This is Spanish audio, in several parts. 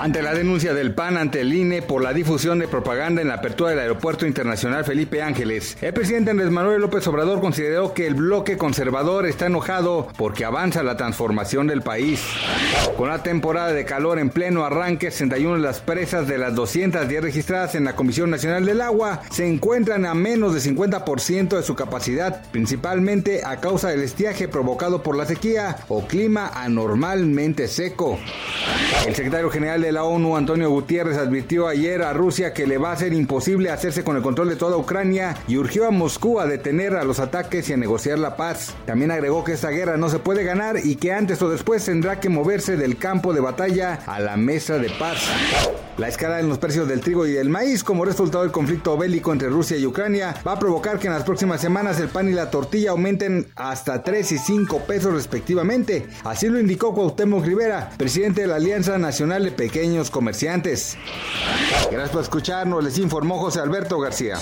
Ante la denuncia del PAN ante el INE por la difusión de propaganda en la apertura del Aeropuerto Internacional Felipe Ángeles, el presidente Andrés Manuel López Obrador consideró que el bloque conservador está enojado porque avanza la transformación del país. Con la temporada de calor en pleno arranque, 61 de las presas de las 210 registradas en la Comisión Nacional del Agua se encuentran a menos de 50% de su capacidad, principalmente a causa del estiaje provocado por la sequía o clima anormalmente seco. El secretario general de la ONU, Antonio Gutiérrez, advirtió ayer a Rusia que le va a ser imposible hacerse con el control de toda Ucrania y urgió a Moscú a detener a los ataques y a negociar la paz. También agregó que esta guerra no se puede ganar y que antes o después tendrá que moverse del campo de batalla a la mesa de paz. La escalada en los precios del trigo y del maíz como resultado del conflicto bélico entre Rusia y Ucrania va a provocar que en las próximas semanas el pan y la tortilla aumenten hasta 3 y 5 pesos respectivamente. Así lo indicó Cuauhtémoc Rivera, presidente de la Alianza Nacional de Pequeños Comerciantes. Gracias por escucharnos, les informó José Alberto García.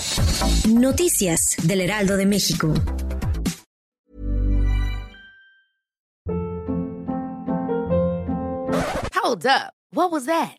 Noticias del Heraldo de México. Hold up. What was that?